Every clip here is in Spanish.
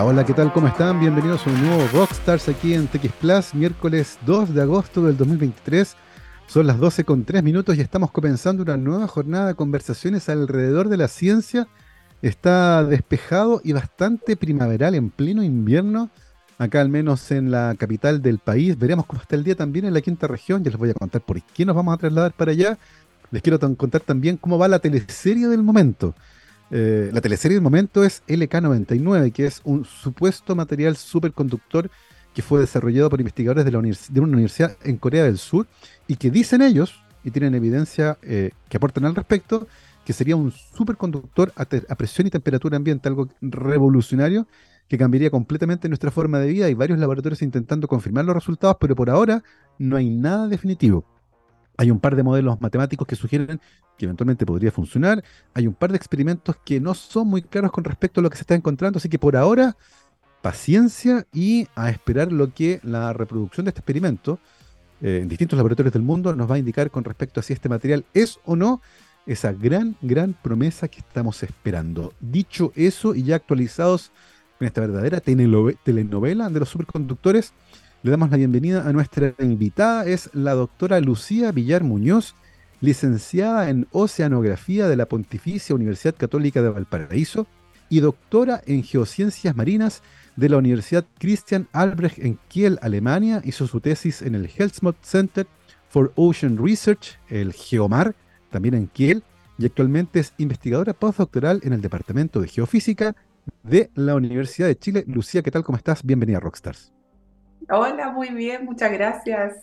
Hola, ¿qué tal? ¿Cómo están? Bienvenidos a un nuevo Rockstars aquí en TX Plus, miércoles 2 de agosto del 2023. Son las 12 con 3 minutos y estamos comenzando una nueva jornada de conversaciones alrededor de la ciencia. Está despejado y bastante primaveral en pleno invierno, acá al menos en la capital del país. Veremos cómo está el día también en la quinta región. Ya les voy a contar por qué nos vamos a trasladar para allá. Les quiero contar también cómo va la teleserie del momento. Eh, la teleserie del momento es LK99, que es un supuesto material superconductor que fue desarrollado por investigadores de, la de una universidad en Corea del Sur y que dicen ellos, y tienen evidencia eh, que aportan al respecto, que sería un superconductor a, a, presión y temperatura ambiente, algo revolucionario que cambiaría completamente nuestra forma de vida. Hay varios laboratorios intentando confirmar los resultados, pero por ahora no hay nada definitivo. Hay un par de modelos matemáticos que sugieren que eventualmente podría funcionar. Hay un par de experimentos que no son muy claros con respecto a lo que se está encontrando, así que por ahora, paciencia y a esperar lo que la reproducción de este experimento eh, en distintos laboratorios del mundo nos va a indicar con respecto a si este material es o no esa gran, gran promesa que estamos esperando. Dicho eso y ya actualizados en esta verdadera telenovela de los superconductores, le damos la bienvenida a nuestra invitada, es la doctora Lucía Villar Muñoz, licenciada en Oceanografía de la Pontificia Universidad Católica de Valparaíso y doctora en Geociencias Marinas de la Universidad Christian Albrecht en Kiel, Alemania. Hizo su tesis en el Helmholtz Center for Ocean Research, el Geomar, también en Kiel, y actualmente es investigadora postdoctoral en el Departamento de Geofísica de la Universidad de Chile. Lucía, ¿qué tal? ¿Cómo estás? Bienvenida a Rockstars. Hola, muy bien, muchas gracias.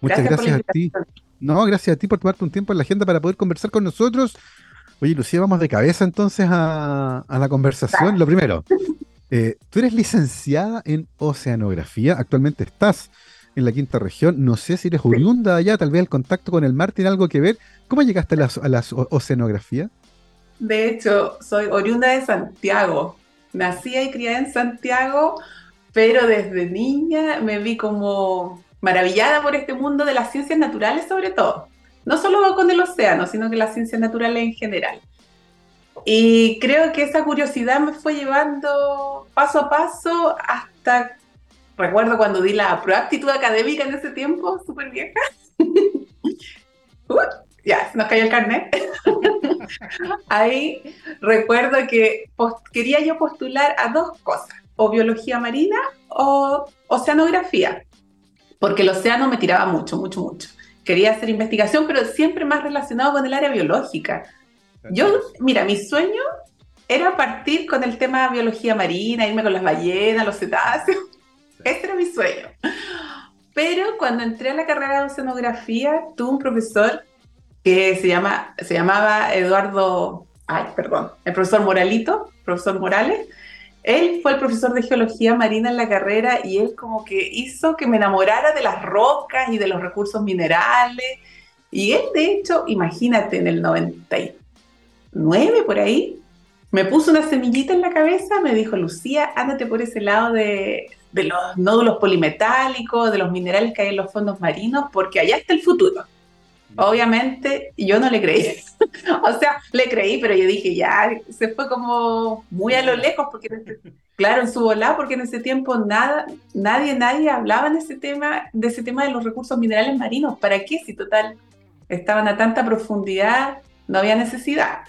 Muchas gracias, a ti. No, gracias a ti por tomarte un tiempo en la agenda para poder conversar con nosotros. Oye, Lucía, vamos de cabeza entonces a, la conversación. Lo primero, eh, tú eres licenciada en oceanografía, actualmente estás en la quinta región. No sé si eres oriunda allá, tal vez el contacto con el mar tiene algo que ver. ¿Cómo llegaste a la, a la oceanografía? De hecho, soy oriunda de Santiago. Nací y criada en Santiago, pero desde niña me vi como maravillada por este mundo de las ciencias naturales sobre todo. No solo con el océano, sino que las ciencias naturales en general. Y creo que esa curiosidad me fue llevando paso a paso hasta, recuerdo cuando di la proactitud académica en ese tiempo, súper vieja. ya, se nos cayó el carnet. Ahí recuerdo que quería yo postular a dos cosas o biología marina o oceanografía, porque el océano me tiraba mucho, mucho, mucho. Quería hacer investigación, pero siempre más relacionado con el área biológica. Yo, mira, mi sueño era partir con el tema biología marina, irme con las ballenas, los cetáceos. Ese era mi sueño. Pero cuando entré a la carrera de oceanografía, tuve un profesor que se, llama, se llamaba Eduardo, ay, perdón, el profesor Moralito, profesor Morales, él fue el profesor de geología marina en la carrera y él como que hizo que me enamorara de las rocas y de los recursos minerales. Y él, de hecho, imagínate, en el 99 por ahí, me puso una semillita en la cabeza, me dijo, Lucía, ándate por ese lado de, de los nódulos polimetálicos, de los minerales que hay en los fondos marinos, porque allá está el futuro. Obviamente yo no le creí. o sea, le creí, pero yo dije, ya, se fue como muy a lo lejos, porque claro, en su volá, porque en ese tiempo nada, nadie, nadie hablaba de ese tema, de ese tema de los recursos minerales marinos. ¿Para qué? Si total estaban a tanta profundidad, no había necesidad.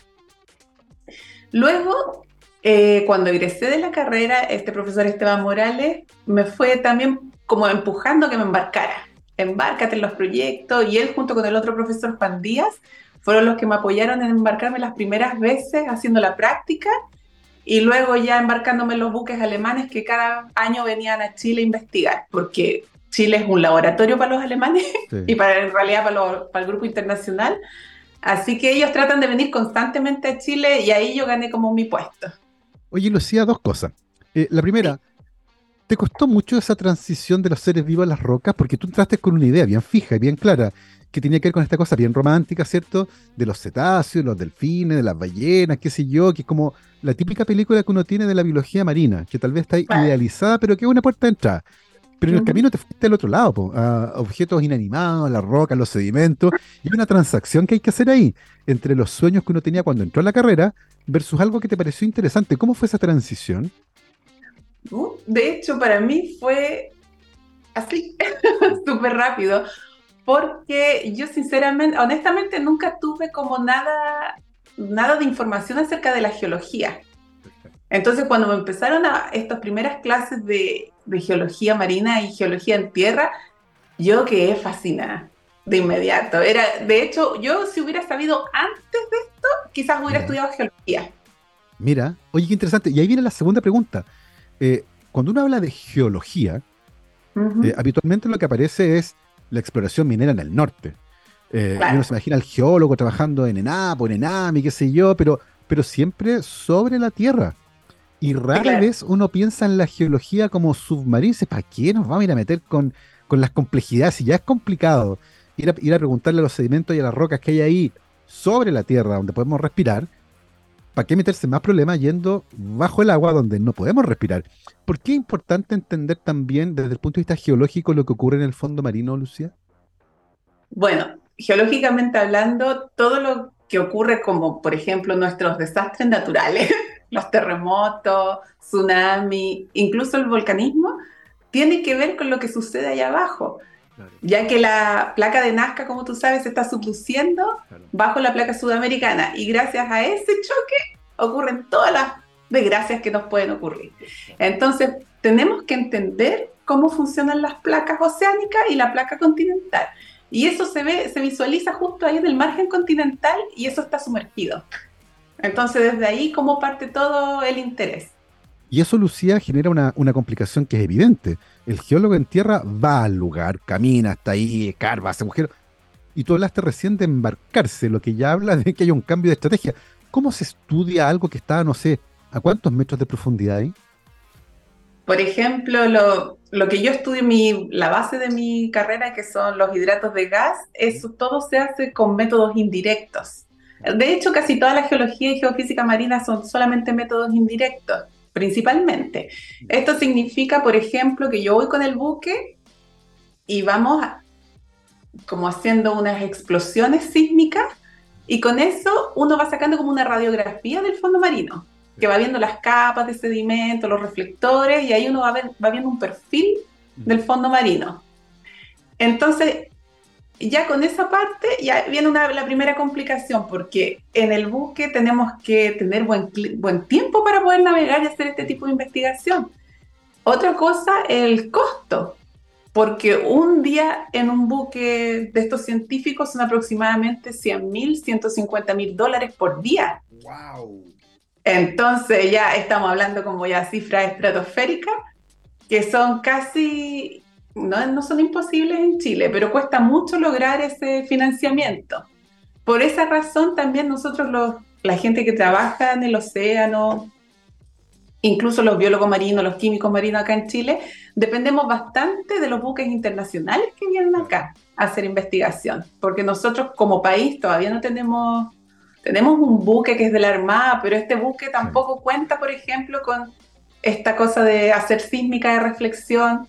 Luego, eh, cuando egresé de la carrera, este profesor Esteban Morales me fue también como empujando que me embarcara embárcate en los proyectos, y él junto con el otro profesor Juan Díaz fueron los que me apoyaron en embarcarme las primeras veces haciendo la práctica y luego ya embarcándome en los buques alemanes que cada año venían a Chile a investigar, porque Chile es un laboratorio para los alemanes y para en realidad para, para, el grupo internacional. Así que ellos tratan de venir constantemente a Chile y ahí yo gané como mi puesto. Oye, Lucía, dos cosas. Eh, la primera, ¿Te costó mucho esa transición de los seres vivos a las rocas? Porque tú entraste con una idea bien fija y bien clara, que tenía que ver con esta cosa bien romántica, ¿cierto? De los cetáceos, los delfines, de las ballenas, qué sé yo, que es como la típica película que uno tiene de la biología marina, que tal vez está idealizada, pero que es una puerta de entrada. Pero en el camino te fuiste al otro lado, a objetos inanimados, las rocas, los sedimentos, y una transacción que hay que hacer ahí, entre los sueños que uno tenía cuando entró a la carrera versus algo que te pareció interesante. ¿Cómo fue esa transición? De hecho, para mí fue así, súper rápido, porque yo sinceramente, honestamente, nunca tuve como nada, nada de información acerca de la geología. Entonces, cuando me empezaron a estas primeras clases de, de geología marina y geología en tierra, yo quedé fascinada de inmediato. Era, de hecho, yo si hubiera sabido antes de esto, quizás hubiera estudiado geología. Mira, oye, qué interesante. Y ahí viene la segunda pregunta. Eh, cuando uno habla de geología, eh, habitualmente lo que aparece es la exploración minera en el norte. Eh, uno se imagina al geólogo trabajando en ENAP o en ENAMI, qué sé yo, pero, pero siempre sobre la tierra. Y rara vez uno piensa en la geología como submarina. ¿Para qué nos vamos a ir a meter con, con las complejidades? Si ya es complicado ir a, ir a preguntarle a los sedimentos y a las rocas que hay ahí sobre la tierra donde podemos respirar, ¿para qué meterse más problemas yendo bajo el agua donde no podemos respirar? ¿Por qué es importante entender también desde el punto de vista geológico lo que ocurre en el fondo marino, Lucía? Bueno, geológicamente hablando, todo lo que ocurre como, por ejemplo, nuestros desastres naturales, los terremotos, tsunami, incluso el volcanismo, tiene que ver con lo que sucede allá abajo. Ya que la placa de Nazca, como tú sabes, se está subduciendo bajo la placa sudamericana y gracias a ese choque ocurren todas las desgracias que nos pueden ocurrir. Entonces, tenemos que entender cómo funcionan las placas oceánicas y la placa continental. Y eso se ve, se visualiza justo ahí en el margen continental y eso está sumergido. Entonces, desde ahí, ¿cómo parte todo el interés? Y eso, Lucía, genera una, una, complicación que es evidente. El geólogo en tierra va al lugar, camina hasta ahí, escarba, hace agujeros. Y tú hablaste recién de embarcarse, lo que ya habla de que hay un cambio de estrategia. ¿Cómo se estudia algo que está, no sé, a cuántos metros de profundidad hay? Por ejemplo, lo, lo que yo estudio, mi, la base de mi carrera, que son los hidratos de gas, eso todo se hace con métodos indirectos. De hecho, casi toda la geología y geofísica marina son solamente métodos indirectos principalmente. Esto significa, por ejemplo, que yo voy con el buque y vamos como haciendo unas explosiones sísmicas y con eso uno va sacando como una radiografía del fondo marino, que va viendo las capas de sedimento, los reflectores y ahí uno va, va viendo un perfil del fondo marino. Entonces, ya con esa parte ya viene una, la primera complicación, porque en el buque tenemos que tener buen, buen tiempo para poder navegar y hacer este tipo de investigación. Otra cosa, el costo, porque un día en un buque de estos científicos son aproximadamente 100 mil, 150 mil dólares por día. ¡Wow! Entonces ya estamos hablando como ya cifras estratosféricas, que son casi no, son imposibles en Chile, pero cuesta mucho lograr ese financiamiento. Por esa razón también nosotros, los, la gente que trabaja en el océano, incluso los biólogos marinos, los químicos marinos acá en Chile, dependemos bastante de los buques internacionales que vienen acá a hacer investigación, porque nosotros como país todavía no tenemos, tenemos un buque que es de la Armada, pero este buque tampoco cuenta, por ejemplo, con esta cosa de hacer sísmica de reflexión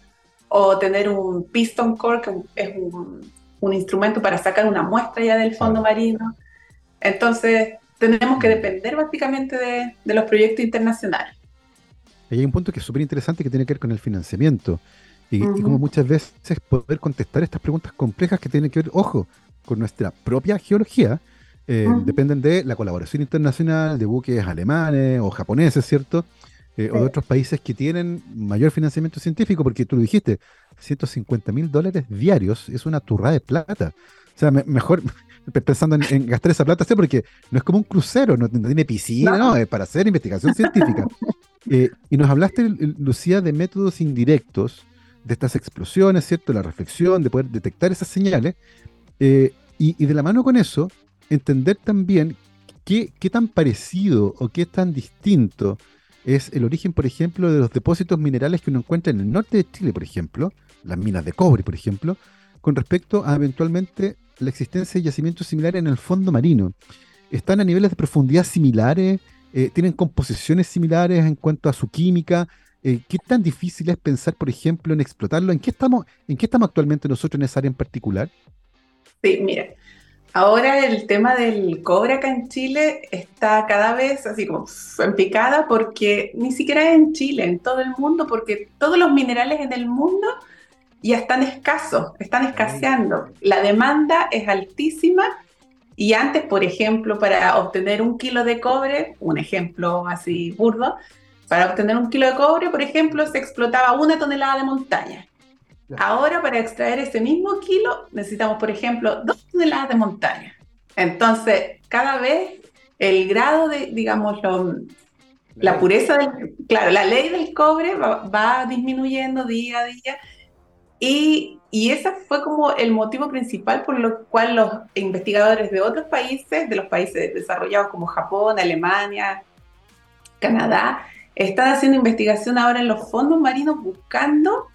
o tener un piston core, que es un, instrumento para sacar una muestra ya del fondo marino. Entonces, tenemos que depender básicamente de, los proyectos internacionales. hay un punto que es súper interesante que tiene que ver con el financiamiento. Y, como muchas veces poder contestar estas preguntas complejas que tienen que ver, ojo, con nuestra propia geología, eh, dependen de la colaboración internacional de buques alemanes o japoneses, ¿cierto? Eh, o de otros países que tienen mayor financiamiento científico, porque tú lo dijiste, 150 mil dólares diarios es una turra de plata. O sea, mejor pensando en, gastar esa plata, ¿sí? porque no es como un crucero, no, tiene piscina, no. es para hacer investigación científica. Eh, y nos hablaste, Lucía, de métodos indirectos, de estas explosiones, ¿cierto? La reflexión, de poder detectar esas señales. Eh, y, y, de la mano con eso, entender también qué, qué tan parecido o qué tan distinto es el origen, por ejemplo, de los depósitos minerales que uno encuentra en el norte de Chile, por ejemplo, las minas de cobre, por ejemplo, con respecto a eventualmente la existencia de yacimientos similares en el fondo marino. ¿Están a niveles de profundidad similares? Eh, ¿Tienen composiciones similares en cuanto a su química? Eh, ¿Qué tan difícil es pensar, por ejemplo, en explotarlo? ¿En qué, estamos, ¿En qué estamos actualmente nosotros en esa área en particular? Sí, mira, Ahora el tema del cobre acá en Chile está cada vez así como en picada porque ni siquiera en Chile, en todo el mundo, porque todos los minerales en el mundo ya están escasos, están escaseando. La demanda es altísima y antes, por ejemplo, para obtener un kilo de cobre, un ejemplo así burdo, para obtener un kilo de cobre, por ejemplo, se explotaba una tonelada de montaña. Ahora, para extraer ese mismo kilo, necesitamos, por ejemplo, dos toneladas de montaña. Entonces, cada vez el grado de, digamos, la pureza del, claro, la ley del cobre va, disminuyendo día a día y, y ese fue como el motivo principal por lo cual los investigadores de otros países, de los países desarrollados como Japón, Alemania, Canadá, están haciendo investigación ahora en los fondos marinos buscando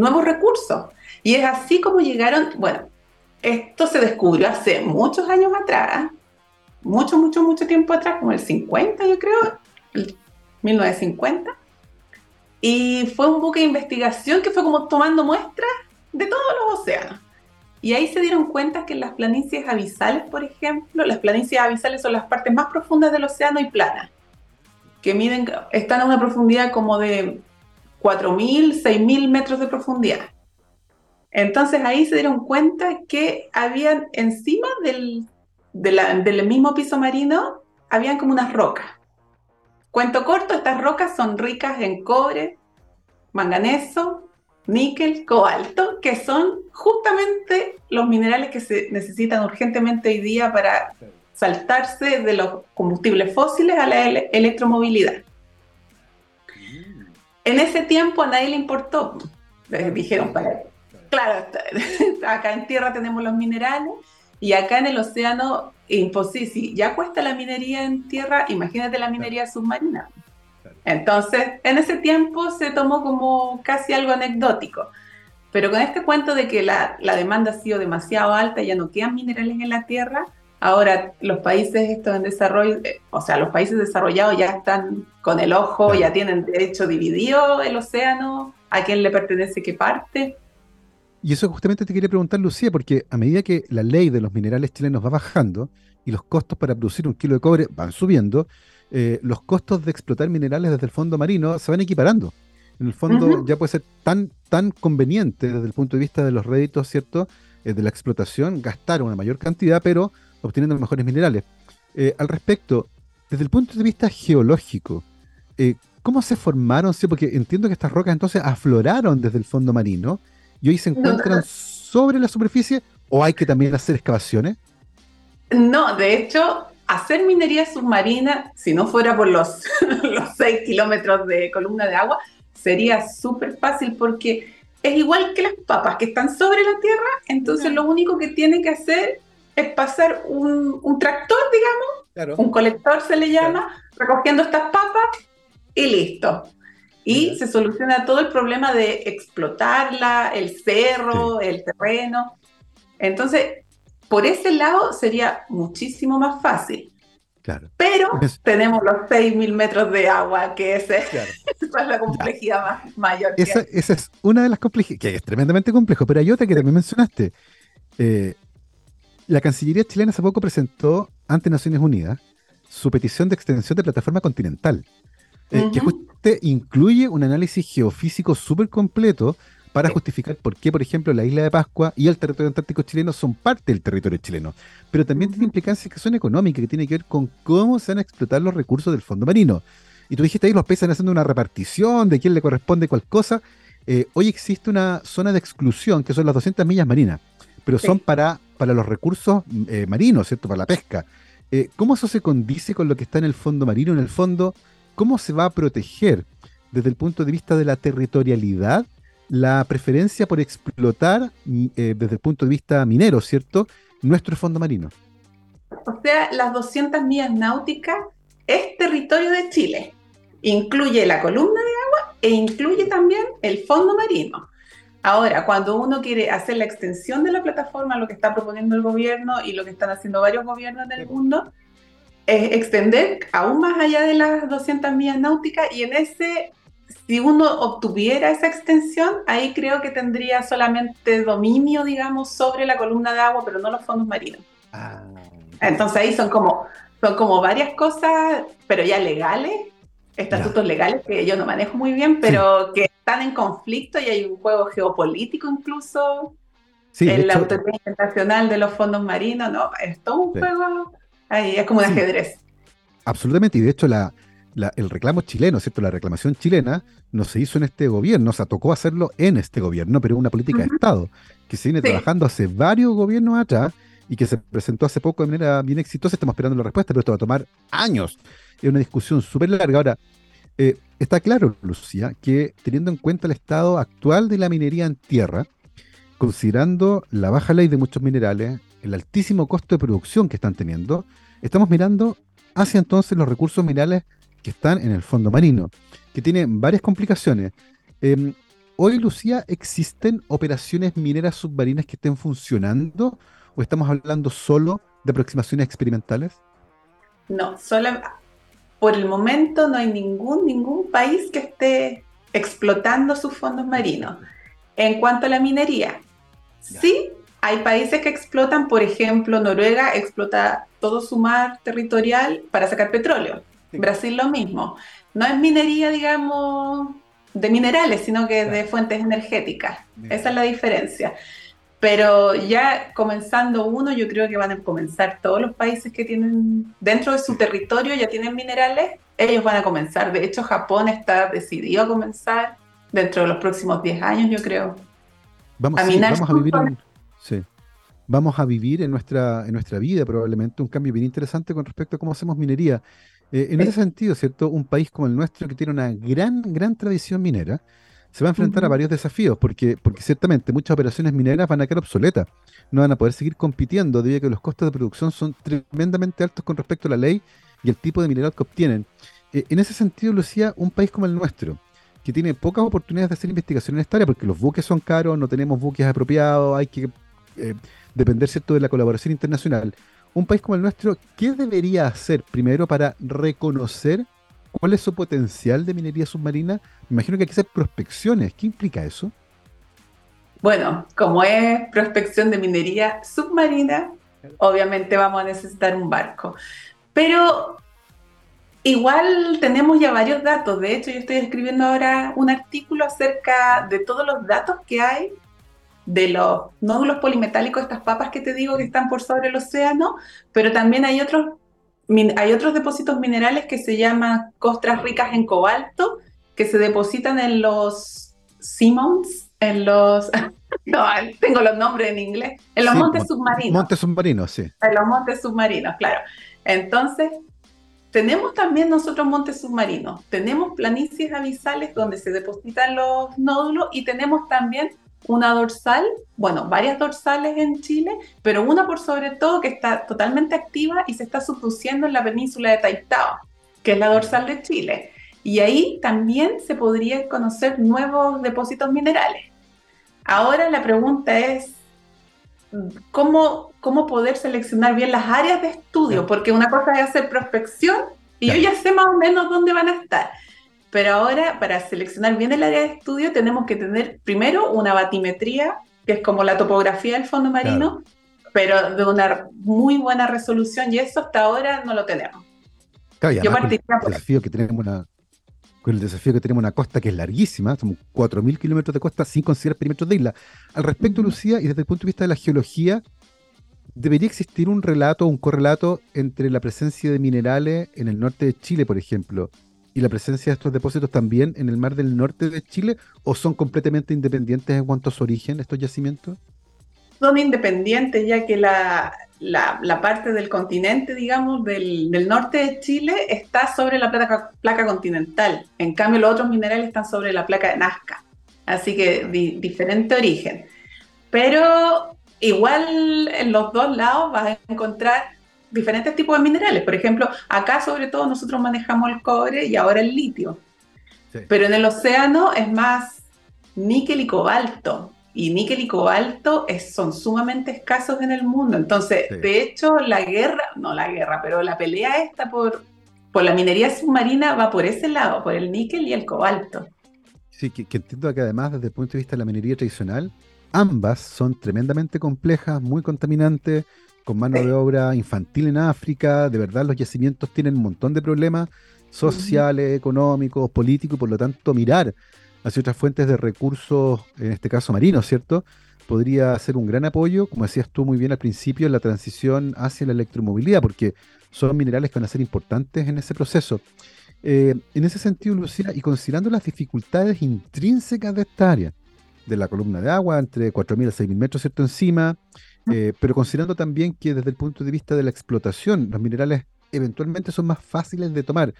nuevos recursos. Y es así como llegaron, bueno, esto se descubrió hace muchos años atrás, mucho, mucho, mucho tiempo atrás, como el 50 yo creo, el 1950. Y fue un buque de investigación que fue como tomando muestras de todos los océanos. Y ahí se dieron cuenta que las planicies abisales, por ejemplo, las planicies abisales son las partes más profundas del océano y planas, que miden, están a una profundidad como de 4.000, 6.000 metros de profundidad. Entonces ahí se dieron cuenta que habían encima del, del mismo piso marino, habían como unas rocas. Cuento corto, estas rocas son ricas en cobre, manganeso, níquel, cobalto, que son justamente los minerales que se necesitan urgentemente hoy día para saltarse de los combustibles fósiles a la electromovilidad. En ese tiempo a nadie le importó. dijeron, para, claro, acá en tierra tenemos los minerales y acá en el océano, imposible. Si ya cuesta la minería en tierra, imagínate la minería submarina. Entonces, en ese tiempo se tomó como casi algo anecdótico. Pero con este cuento de que la, la demanda ha sido demasiado alta, ya no quedan minerales en la tierra, Ahora, los países estos en desarrollo, eh, o sea, los países desarrollados ya están con el ojo, ya tienen derecho dividido el océano, a quién le pertenece qué parte. Y eso justamente te quería preguntar, Lucía, porque a medida que la ley de los minerales chilenos va bajando y los costos para producir un kilo de cobre van subiendo, eh, los costos de explotar minerales desde el fondo marino se van equiparando. En el fondo ya puede ser tan, tan conveniente desde el punto de vista de los réditos, ¿cierto? Eh, de la explotación, gastar una mayor cantidad, pero obteniendo los mejores minerales. Eh, al respecto, desde el punto de vista geológico, eh, ¿cómo se formaron? Sí, porque entiendo que estas rocas entonces afloraron desde el fondo marino y hoy se encuentran sobre la superficie o hay que también hacer excavaciones. No, de hecho, hacer minería submarina, si no fuera por los, los 6 kilómetros de columna de agua, sería súper fácil porque es igual que las papas que están sobre la tierra, entonces lo único que tiene que hacer es pasar un, tractor, digamos, un colector se le llama, recogiendo estas papas y listo. Y se soluciona todo el problema de explotarla, el cerro, el terreno. Entonces, por ese lado sería muchísimo más fácil. Claro. Pero tenemos los 6.000 metros de agua, que ese, esa es la complejidad más, mayor. Esa, esa, es una de las complejidades, que es tremendamente complejo, pero hay otra que también mencionaste. Eh, la Cancillería chilena hace poco presentó ante Naciones Unidas su petición de extensión de plataforma continental, eh, que justamente incluye un análisis geofísico súper completo para justificar por qué, por ejemplo, la isla de Pascua y el territorio antártico chileno son parte del territorio chileno. Pero también tiene implicancias que son económicas, que tienen que ver con cómo se van a explotar los recursos del fondo marino. Y tú dijiste ahí, los países están haciendo una repartición de quién le corresponde cuál cosa. Eh, hoy existe una zona de exclusión, que son las 200 millas marinas, pero son para para los recursos eh, marinos, ¿cierto? Para la pesca. Eh, ¿Cómo eso se condice con lo que está en el fondo marino? En el fondo, ¿cómo se va a proteger desde el punto de vista de la territorialidad la preferencia por explotar mm, eh, desde el punto de vista minero, ¿cierto? Nuestro fondo marino. O sea, las 200 millas náuticas es territorio de Chile. Incluye la columna de agua e incluye también el fondo marino. Ahora, cuando uno quiere hacer la extensión de la plataforma, lo que está proponiendo el gobierno y lo que están haciendo varios gobiernos del mundo, es extender aún más allá de las 200 millas náuticas y en ese, si uno obtuviera esa extensión, ahí creo que tendría solamente dominio, digamos, sobre la columna de agua, pero no los fondos marinos. Ah, Entonces ahí son como, son como varias cosas, pero ya legales, estatutos legales que yo no manejo muy bien, pero que están en conflicto y hay un juego geopolítico incluso. Sí, en la Autoridad Internacional de los Fondos Marinos, no, es todo un juego, ahí es como un ajedrez. Absolutamente, y de hecho la, el reclamo chileno, ¿cierto? La reclamación chilena no se hizo en este gobierno, o sea, tocó hacerlo en este gobierno, pero es una política de Estado que se viene trabajando hace varios gobiernos atrás y que se presentó hace poco de manera bien exitosa. Estamos esperando la respuesta, pero esto va a tomar años. Es una discusión súper larga. Ahora, eh, está claro, Lucía, que teniendo en cuenta el estado actual de la minería en tierra, considerando la baja ley de muchos minerales, el altísimo costo de producción que están teniendo, estamos mirando hacia entonces los recursos minerales que están en el fondo marino, que tiene varias complicaciones. Em, hoy, Lucía, ¿existen operaciones mineras submarinas que estén funcionando o estamos hablando solo de aproximaciones experimentales? No, solo por el momento no hay ningún, ningún país que esté explotando sus fondos marinos. En cuanto a la minería, sí hay países que explotan, por ejemplo, Noruega explota todo su mar territorial para sacar petróleo. Brasil lo mismo. No es minería, digamos, de minerales, sino que de fuentes energéticas. Esa es la diferencia. Pero ya comenzando uno, yo creo que van a comenzar todos los países que tienen dentro de su territorio, ya tienen minerales, ellos van a comenzar. De hecho, Japón está decidido a comenzar dentro de los próximos 10 años, yo creo. Vamos, a, vamos a vivir en, sí. Vamos a vivir en nuestra, en nuestra vida probablemente un cambio bien interesante con respecto a cómo hacemos minería. Eh, en ese sentido, ¿cierto? Un país como el nuestro que tiene una gran, gran tradición minera, se va a enfrentar a varios desafíos, porque, porque ciertamente muchas operaciones mineras van a quedar obsoletas, no van a poder seguir compitiendo debido a que los costos de producción son tremendamente altos con respecto a la ley y el tipo de mineral que obtienen. Eh, en ese sentido, Lucía, un país como el nuestro, que tiene pocas oportunidades de hacer investigación en esta área, porque los buques son caros, no tenemos buques apropiados, hay que eh, depender ¿cierto? de la colaboración internacional un país como el nuestro, ¿qué debería hacer primero para reconocer cuál es su potencial de minería submarina? Imagino que hay que hacer prospecciones. ¿Qué implica eso? Bueno, como es prospección de minería submarina, obviamente vamos a necesitar un barco. Pero igual tenemos ya varios datos. De hecho, yo estoy escribiendo ahora un artículo acerca de todos los datos que hay de los nódulos polimetálicos, estas papas que te digo que están por sobre el océano, pero también hay otros, hay otros depósitos minerales que se llaman costras ricas en cobalto, que se depositan en los Simmons, en los... no, tengo los nombres en inglés, en los montes submarinos. Montes submarinos, sí. En los montes submarinos, claro. Entonces, tenemos también nosotros montes submarinos, tenemos planicies abisales donde se depositan los nódulos y tenemos también una dorsal, bueno, varias dorsales en Chile, pero una por sobre todo que está totalmente activa y se está subduciendo en la península de Taitao, que es la dorsal de Chile. Y ahí también se podría conocer nuevos depósitos minerales. Ahora la pregunta es, ¿cómo, cómo poder seleccionar bien las áreas de estudio? Porque una cosa es hacer prospección y yo ya sé más o menos dónde van a estar. Pero ahora, para seleccionar bien el área de estudio, tenemos que tener primero una batimetría, que es como la topografía del fondo marino, pero de una muy buena resolución, y eso hasta ahora no lo tenemos. Yo con el desafío que tenemos una, con el desafío que tenemos una costa que es larguísima, somos 4.000 kilómetros de costa sin considerar perímetros de isla. Al respecto, Lucía, y desde el punto de vista de la geología, debería existir un relato, un correlato entre la presencia de minerales en el norte de Chile, por ejemplo, y la presencia de estos depósitos también en el mar del norte de Chile o son completamente independientes en cuanto a su origen estos yacimientos? Son independientes ya que la, la, parte del continente, digamos, del, del, norte de Chile está sobre la placa, placa, continental. En cambio, los otros minerales están sobre la placa de Nazca. Así que diferente origen. Pero igual en los dos lados vas a encontrar diferentes tipos de minerales. Por ejemplo, acá sobre todo nosotros manejamos el cobre y ahora el litio. Pero en el océano es más níquel y cobalto. Y níquel y cobalto son sumamente escasos en el mundo. Entonces, de hecho, la guerra, no la guerra, pero la pelea esta por, por la minería submarina va por ese lado, por el níquel y el cobalto. Sí, que, que entiendo que además desde el punto de vista de la minería tradicional, ambas son tremendamente complejas, muy contaminantes, con mano de obra infantil en África. De verdad, los yacimientos tienen un montón de problemas sociales, económicos, políticos, y por lo tanto mirar hacia otras fuentes de recursos, en este caso marinos, ¿cierto? Podría ser un gran apoyo, como decías tú muy bien al principio, en la transición hacia la electromovilidad, porque son minerales que van a ser importantes en ese proceso. Eh, en ese sentido, Lucía, y considerando las dificultades intrínsecas de esta área, de la columna de agua, entre 4.000 a 6.000 metros, ¿cierto? Encima, eh, pero considerando también que desde el punto de vista de la explotación, los minerales eventualmente son más fáciles de tomar.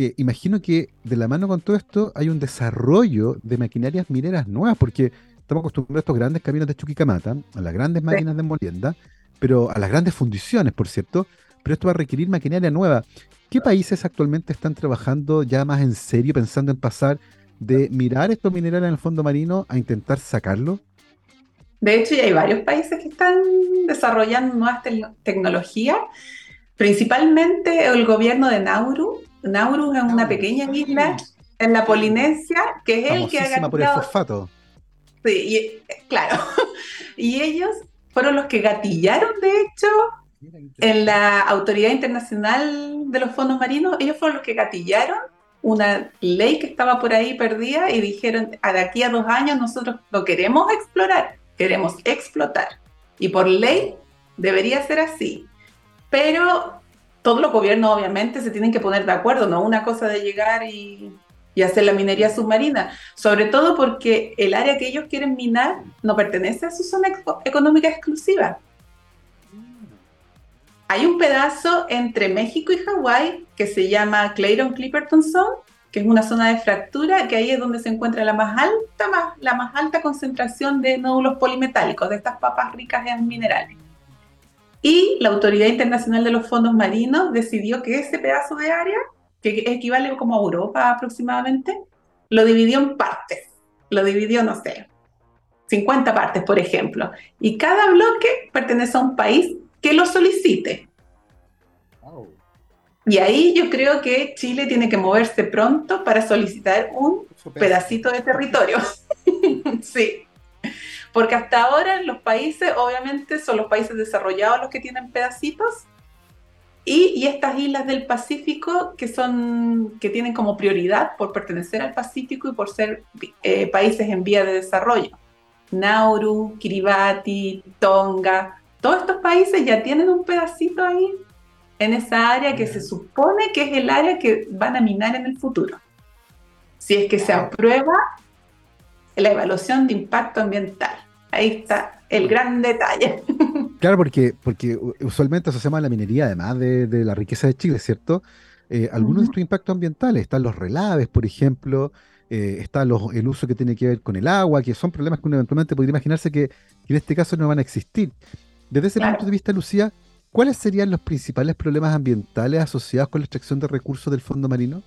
Eh, imagino que de la mano con todo esto hay un desarrollo de maquinarias mineras nuevas, porque estamos acostumbrados a estos grandes caminos de Chuquicamata, a las grandes máquinas de molienda, pero a las grandes fundiciones, por cierto, pero esto va a requerir maquinaria nueva. ¿Qué países actualmente están trabajando ya más en serio, pensando en pasar de mirar estos minerales en el fondo marino a intentar sacarlo? De hecho, ya hay varios países que están desarrollando nuevas tecnologías, principalmente el gobierno de Nauru. Nauru es una pequeña isla en la Polinesia, que es el que ha por el fosfato. Sí, claro. y ellos fueron los que gatillaron, de hecho, en la Autoridad Internacional de los Fondos Marinos, ellos fueron los que gatillaron una ley que estaba por ahí perdida y dijeron, de aquí a dos años nosotros lo queremos explorar, queremos explotar. Y por ley debería ser así. Pero todos los gobiernos obviamente se tienen que poner de acuerdo, no una cosa de llegar y, y hacer la minería submarina, sobre todo porque el área que ellos quieren minar no pertenece a su zona económica exclusiva. Hay un pedazo entre México y Hawái que se llama Clayton Clipperton Zone, que es una zona de fractura, que ahí es donde se encuentra la más alta, más, la más alta concentración de nódulos polimetálicos, de estas papas ricas en minerales. Y la Autoridad Internacional de los Fondos Marinos decidió que ese pedazo de área, que equivale como a Europa aproximadamente, lo dividió en partes. Lo dividió, no sé, 50 partes, por ejemplo. Y cada bloque pertenece a un país que lo solicite. Y ahí yo creo que Chile tiene que moverse pronto para solicitar un pedacito de territorio. sí. Porque hasta ahora los países, obviamente, son los países desarrollados los que tienen pedacitos. Y, estas islas del Pacífico que son que tienen como prioridad por pertenecer al Pacífico y por ser eh, países en vía de desarrollo. Nauru, Kiribati, Tonga, todos estos países ya tienen un pedacito ahí en esa área que se supone que es el área que van a minar en el futuro. Si es que se aprueba la evaluación de impacto ambiental. Ahí está el gran detalle. Claro, porque, porque usualmente asociamos a la minería, además de, la riqueza de Chile, ¿cierto? Eh, algunos de estos impactos ambientales, están los relaves, por ejemplo, eh, está los, el uso que tiene que ver con el agua, que son problemas que uno eventualmente podría imaginarse que, en este caso no van a existir. Desde ese punto de vista, Lucía, ¿cuáles serían los principales problemas ambientales asociados con la extracción de recursos del fondo marino?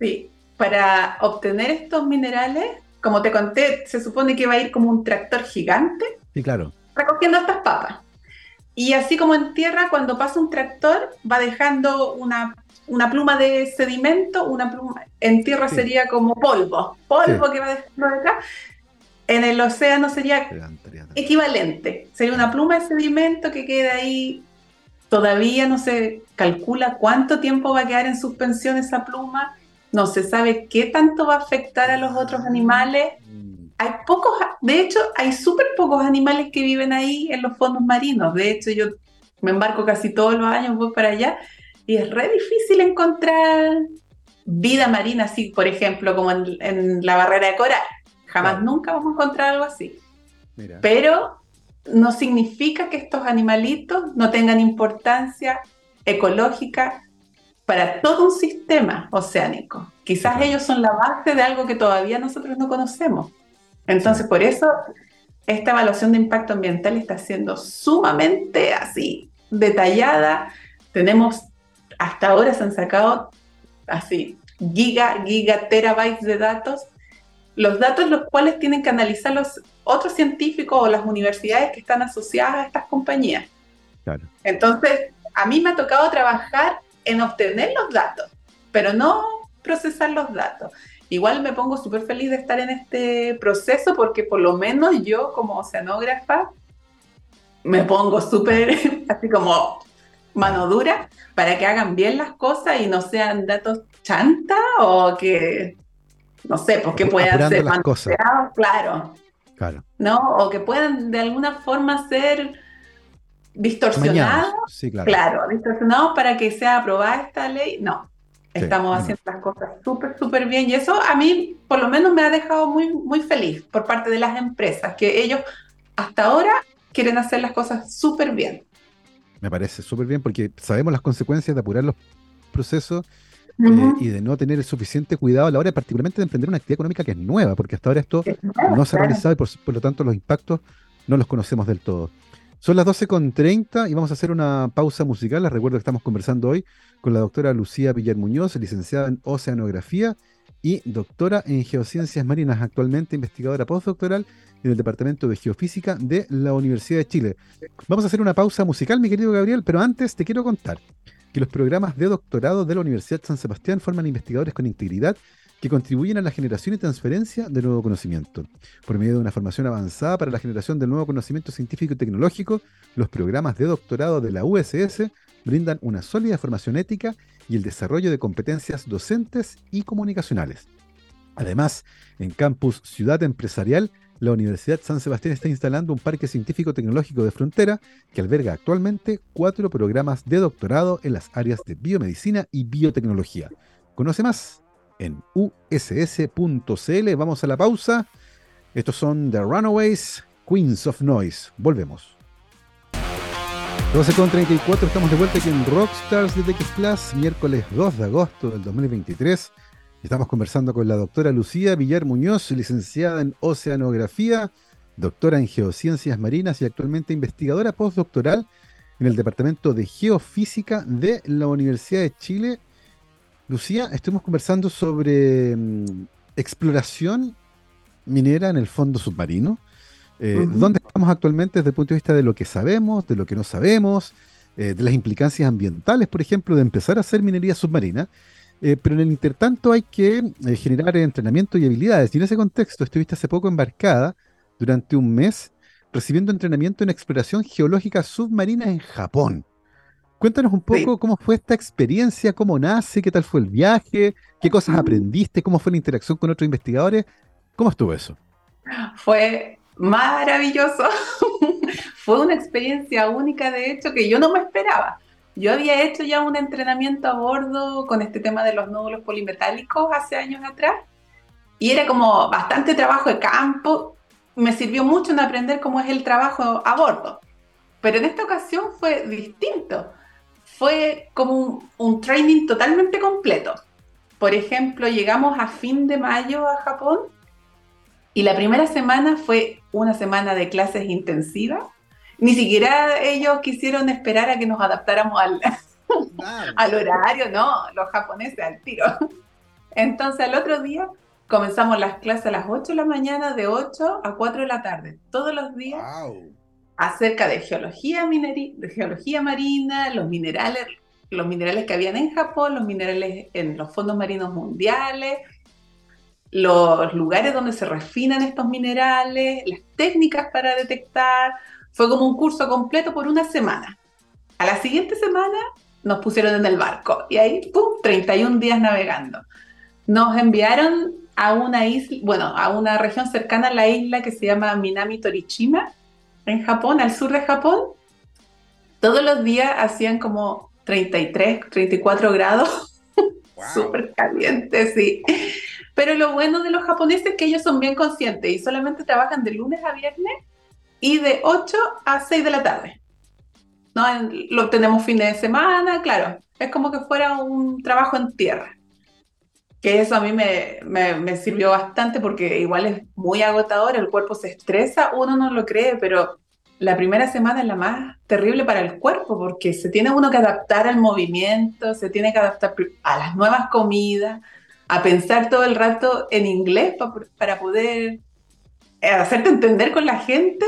Sí, para obtener estos minerales como te conté, se supone que va a ir como un tractor gigante. Sí, claro. Recogiendo estas papas. Y así como en tierra, cuando pasa un tractor, va dejando una, una pluma de sedimento, una pluma, en tierra sería como polvo, polvo que va dejando detrás. En el océano sería equivalente, sería una pluma de sedimento que queda ahí. Todavía no se calcula cuánto tiempo va a quedar en suspensión esa pluma no se sabe qué tanto va a afectar a los otros animales. Hay pocos, de hecho, hay súper pocos animales que viven ahí en los fondos marinos. De hecho, yo me embarco casi todos los años, voy para allá, y es re difícil encontrar vida marina así, por ejemplo, como en, la barrera de coral. Jamás nunca vamos a encontrar algo así. Pero no significa que estos animalitos no tengan importancia ecológica para todo un sistema oceánico. Quizás ellos son la base de algo que todavía nosotros no conocemos. Entonces, por eso esta evaluación de impacto ambiental está siendo sumamente así, detallada. Tenemos, hasta ahora se han sacado así, giga, giga, terabytes de datos. Los datos los cuales tienen que analizar los otros científicos o las universidades que están asociadas a estas compañías. Entonces, a mí me ha tocado trabajar en obtener los datos, pero no procesar los datos. Igual me pongo súper feliz de estar en este proceso porque por lo menos yo como oceanógrafa me pongo súper así como mano dura para que hagan bien las cosas y no sean datos chanta o que, no sé, pues que puedan ser las cosas. claro. Claro. ¿No? O que puedan de alguna forma ser distorsionados. Sí, claro. claro, distorsionados para que sea aprobada esta ley. No, Estamos haciendo las cosas súper, súper bien y eso a mí por lo menos me ha dejado muy, muy feliz por parte de las empresas, que ellos hasta ahora quieren hacer las cosas súper bien. Me parece súper bien porque sabemos las consecuencias de apurar los procesos eh, y de no tener el suficiente cuidado a la hora, particularmente de emprender una actividad económica que es nueva, porque hasta ahora esto no se ha realizado y por, por, lo tanto los impactos no los conocemos del todo. Son las 12.30 y vamos a hacer una pausa musical. Les recuerdo que estamos conversando hoy con la doctora Lucía Villar Muñoz, licenciada en Oceanografía y doctora en Geociencias Marinas, actualmente investigadora postdoctoral en el Departamento de Geofísica de la Universidad de Chile. Vamos a hacer una pausa musical, mi querido Gabriel, pero antes te quiero contar que los programas de doctorado de la Universidad San Sebastián forman investigadores con integridad que contribuyen a la generación y transferencia de nuevo conocimiento. Por medio de una formación avanzada para la generación del nuevo conocimiento científico y tecnológico, los programas de doctorado de la USS brindan una sólida formación ética y el desarrollo de competencias docentes y comunicacionales. Además, en Campus Ciudad Empresarial, la Universidad San Sebastián está instalando un parque científico-tecnológico de frontera que alberga actualmente cuatro programas de doctorado en las áreas de biomedicina y biotecnología. Conoce más en uss.cl. Vamos a la pausa. Estos son The Runaways, Queens of Noise. Volvemos. 12.34, estamos de vuelta aquí en Rockstars de TX Plus, miércoles 2 de agosto del 2023. Estamos conversando con la doctora Lucía Villar Muñoz, licenciada en Oceanografía, doctora en Geociencias Marinas y actualmente investigadora postdoctoral en el Departamento de Geofísica de la Universidad de Chile. Lucía, estuvimos conversando sobre mm, exploración minera en el fondo submarino. Eh, ¿Dónde estamos actualmente desde el punto de vista de lo que sabemos, de lo que no sabemos, eh, de las implicancias ambientales, por ejemplo, de empezar a hacer minería submarina? Eh, pero en el intertanto hay que generar entrenamiento y habilidades. Y en ese contexto estuviste hace poco embarcada durante un mes recibiendo entrenamiento en exploración geológica submarina en Japón. Cuéntanos un poco cómo fue esta experiencia, cómo nace, qué tal fue el viaje, qué cosas aprendiste, cómo fue la interacción con otros investigadores. ¿Cómo estuvo eso? Fue maravilloso. Fue una experiencia única, de hecho, que yo no me esperaba. Yo había hecho ya un entrenamiento a bordo con este tema de los nódulos polimetálicos hace años atrás y era como bastante trabajo de campo. Me sirvió mucho en aprender cómo es el trabajo a bordo. Pero en esta ocasión fue distinto. Fue como un, un training totalmente completo. Por ejemplo, llegamos a fin de mayo a Japón y la primera semana fue una semana de clases intensivas. Ni siquiera ellos quisieron esperar a que nos adaptáramos al, al horario, no, los japoneses al tiro. Entonces al otro día comenzamos las clases a las 8 de la mañana, de 8 a 4 de la tarde, todos los días, acerca de geología, de geología marina, los minerales, los minerales que habían en Japón, los minerales en los fondos marinos mundiales, los lugares donde se refinan estos minerales, las técnicas para detectar. Fue como un curso completo por una semana. A la siguiente semana nos pusieron en el barco y ahí, ¡pum!, 31 días navegando. Nos enviaron a una isla, bueno, a una región cercana a la isla que se llama Minami Torichima, en Japón, al sur de Japón. Todos los días hacían como 33, 34 grados, súper caliente, sí. Pero lo bueno de los japoneses es que ellos son bien conscientes y solamente trabajan de lunes a viernes y de 8 a 6 de la tarde. ¿No? Lo tenemos fines de semana, claro. Es como que fuera un trabajo en tierra. Que eso a mí me, me, me sirvió bastante porque igual es muy agotador, el cuerpo se estresa, uno no lo cree, pero la primera semana es la más terrible para el cuerpo porque se tiene uno que adaptar al movimiento, se tiene que adaptar a las nuevas comidas, a pensar todo el rato en inglés para poder eh, hacerte entender con la gente.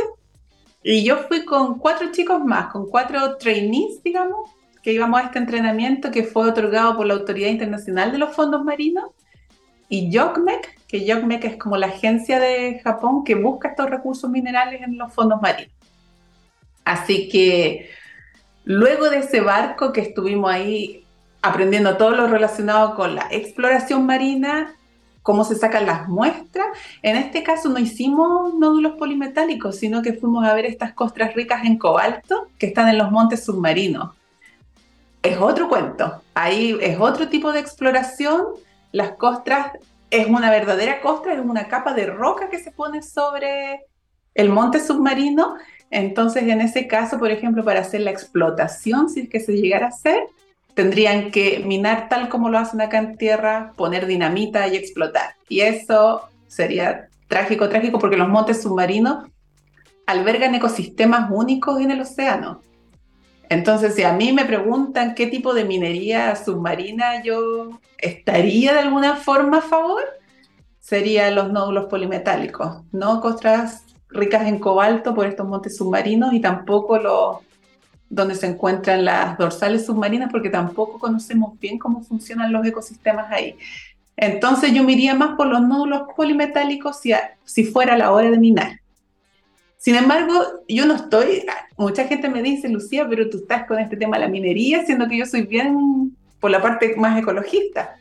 Y yo fui con cuatro chicos más, con cuatro trainees, digamos, que íbamos a este entrenamiento que fue otorgado por la Autoridad Internacional de los Fondos Marinos y YOCMEC, que YOCMEC es como la agencia de Japón que busca estos recursos minerales en los fondos marinos. Así que luego de ese barco que estuvimos ahí aprendiendo todo lo relacionado con la exploración marina, cómo se sacan las muestras. En este caso no hicimos nódulos polimetálicos, sino que fuimos a ver estas costras ricas en cobalto que están en los montes submarinos. Es otro cuento, ahí es otro tipo de exploración. Las costras es una verdadera costra, es una capa de roca que se pone sobre el monte submarino. Entonces, en ese caso, por ejemplo, para hacer la explotación, si es que se llegara a hacer, tendrían que minar tal como lo hacen acá en tierra, poner dinamita y explotar. Y eso sería trágico, trágico, porque los montes submarinos albergan ecosistemas únicos en el océano. Entonces, si a mí me preguntan qué tipo de minería submarina yo estaría de alguna forma a favor, serían los nódulos polimetálicos, no costras ricas en cobalto por estos montes submarinos y tampoco los donde se encuentran las dorsales submarinas, porque tampoco conocemos bien cómo funcionan los ecosistemas ahí. Entonces yo me iría más por los nódulos polimetálicos si, si fuera la hora de minar. Sin embargo, yo no estoy, mucha gente me dice, Lucía, pero tú estás con este tema de la minería, siendo que yo soy bien por la parte más ecologista.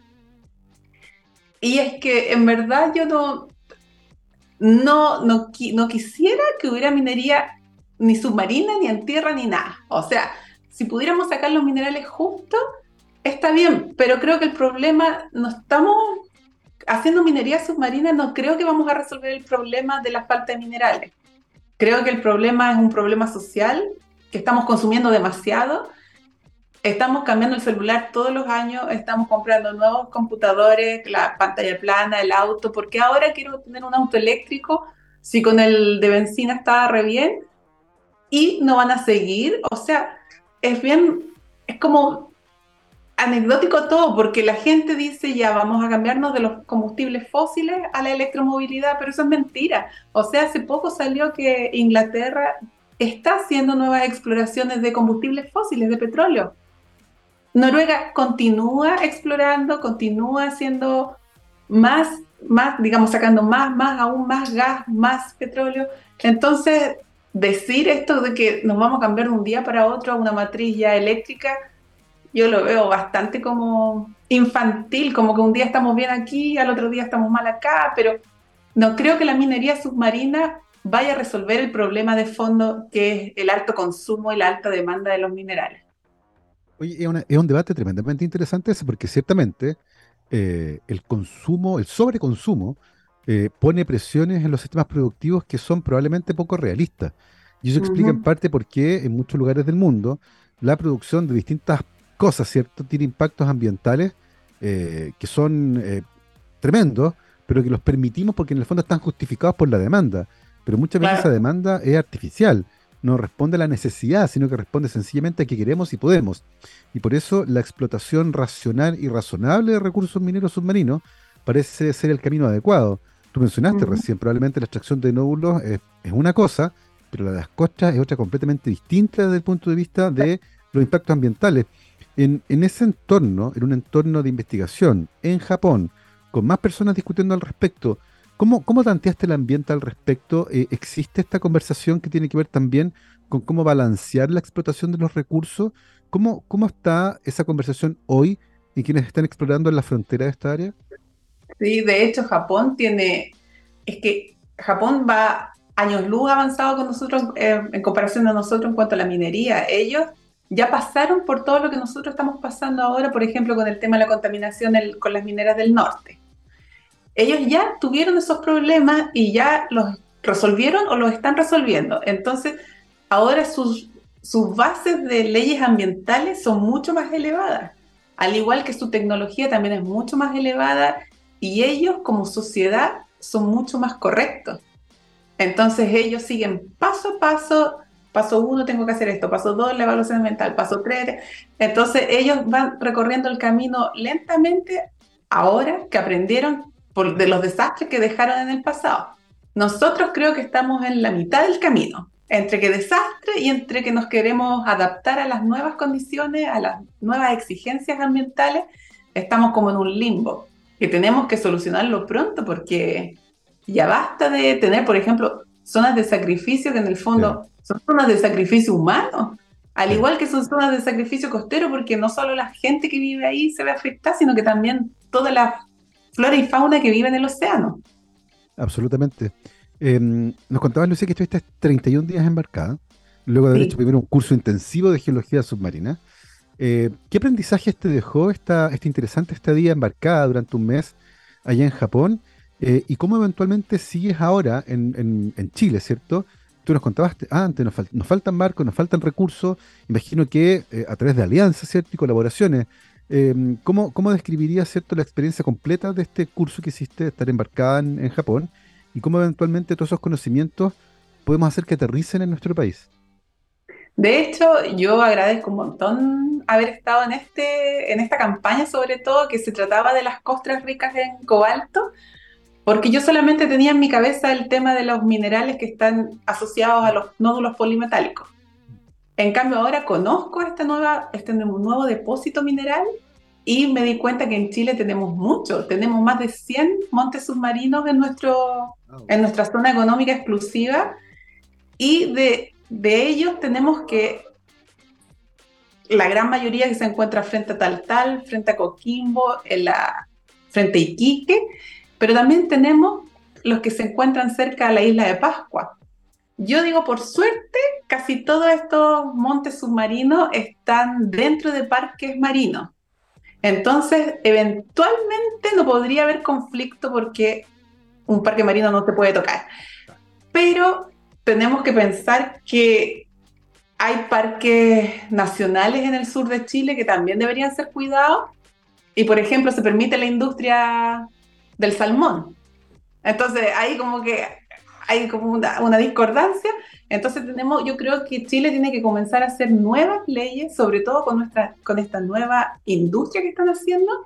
Y es que en verdad yo no, no, no, quisiera que hubiera minería ni submarina, ni en tierra, ni nada. O sea, si pudiéramos sacar los minerales justos, está bien, pero creo que el problema, no estamos haciendo minería submarina, no creo que vamos a resolver el problema de la falta de minerales. Creo que el problema es un problema social, que estamos consumiendo demasiado, estamos cambiando el celular todos los años, estamos comprando nuevos computadores, la pantalla plana, el auto, porque ahora quiero tener un auto eléctrico, si con el de benzina estaba re bien, y no van a seguir. O sea, es bien, es como anecdótico todo, porque la gente dice ya vamos a cambiarnos de los combustibles fósiles a la electromovilidad, pero eso es mentira. O sea, hace poco salió que Inglaterra está haciendo nuevas exploraciones de combustibles fósiles, de petróleo. Noruega continúa explorando, continúa haciendo más, más, digamos, sacando más, más, aún más gas, más petróleo. Entonces, decir esto de que nos vamos a cambiar de un día para otro a una matriz ya eléctrica, yo lo veo bastante como infantil, como que un día estamos bien aquí, al otro día estamos mal acá, pero no creo que la minería submarina vaya a resolver el problema de fondo que es el alto consumo y la alta demanda de los minerales. Oye, es, un debate tremendamente interesante ese, porque ciertamente eh, el consumo, el sobreconsumo, eh, pone presiones en los sistemas productivos que son probablemente poco realistas. Y eso explica en parte por qué en muchos lugares del mundo la producción de distintas cosas, ¿cierto? Tiene impactos ambientales eh, que son eh, tremendos, pero que los permitimos porque en el fondo están justificados por la demanda. Pero muchas veces esa demanda es artificial, no responde a la necesidad, sino que responde sencillamente a que queremos y podemos. Y por eso la explotación racional y razonable de recursos mineros submarinos parece ser el camino adecuado. Tú mencionaste recién, probablemente la extracción de nódulos es, una cosa, pero la de las costas es otra completamente distinta desde el punto de vista de los impactos ambientales. En, ese entorno, en un entorno de investigación en Japón, con más personas discutiendo al respecto, ¿cómo, cómo tanteaste el ambiente al respecto? Eh, ¿Existe esta conversación que tiene que ver también con cómo balancear la explotación de los recursos? ¿Cómo, cómo está esa conversación hoy y quienes están explorando en la frontera de esta área? Sí, de hecho Japón tiene, es que Japón va años luz avanzado con nosotros eh, en comparación a nosotros en cuanto a la minería. Ellos ya pasaron por todo lo que nosotros estamos pasando ahora, por ejemplo, con el tema de la contaminación con las mineras del norte. Ellos ya tuvieron esos problemas y ya los resolvieron o los están resolviendo. Entonces, ahora sus, bases de leyes ambientales son mucho más elevadas, al igual que su tecnología también es mucho más elevada y ellos como sociedad son mucho más correctos. Entonces ellos siguen paso a paso, paso uno tengo que hacer esto, paso dos la evaluación mental, paso tres. Entonces ellos van recorriendo el camino lentamente ahora que aprendieron de los desastres que dejaron en el pasado. Nosotros creo que estamos en la mitad del camino, entre que desastre y entre que nos queremos adaptar a las nuevas condiciones, a las nuevas exigencias ambientales, estamos como en un limbo que tenemos que solucionarlo pronto porque ya basta de tener, por ejemplo, zonas de sacrificio que en el fondo son zonas de sacrificio humano, al igual que son zonas de sacrificio costero, porque no solo la gente que vive ahí se ve afectada, sino que también toda la flora y fauna que vive en el océano. Absolutamente. Em, nos contabas, Lucía, que estuviste 31 días embarcada, luego de haber hecho primero un curso intensivo de geología submarina. Eh, ¿Qué aprendizajes te dejó esta, esta interesante estadía embarcada durante un mes allá en Japón? Eh, ¿Y cómo eventualmente sigues ahora en, en Chile, cierto? tú nos contabas antes, nos, faltan barcos, nos faltan recursos, imagino que eh, a través de alianzas, ¿cierto? Y colaboraciones. Em, ¿cómo, ¿Cómo describirías, ¿cierto? la experiencia completa de este curso que hiciste, estar embarcada en, Japón? ¿Y cómo eventualmente todos esos conocimientos podemos hacer que aterricen en nuestro país? De hecho, yo agradezco un montón haber estado en, este, en esta campaña, sobre todo que se trataba de las costras ricas en cobalto, porque yo solamente tenía en mi cabeza el tema de los minerales que están asociados a los nódulos polimetálicos. En cambio, ahora conozco esta nueva, este nuevo depósito mineral y me di cuenta que en Chile tenemos mucho, tenemos más de 100 montes submarinos en, nuestro, en nuestra zona económica exclusiva y de, de ellos tenemos que la gran mayoría que se encuentra frente a Taltal, frente a Coquimbo, en la, frente a Iquique, pero también tenemos los que se encuentran cerca de la isla de Pascua. Yo digo, por suerte, casi todos estos montes submarinos están dentro de parques marinos. Entonces, eventualmente no podría haber conflicto porque un parque marino no se puede tocar. Pero tenemos que pensar que hay parques nacionales en el sur de Chile que también deberían ser cuidados. Y, por ejemplo, se permite la industria del salmón. Entonces, ahí como que hay como una, discordancia. Entonces tenemos, yo creo que Chile tiene que comenzar a hacer nuevas leyes, sobre todo con, nuestra, con esta nueva industria que están haciendo,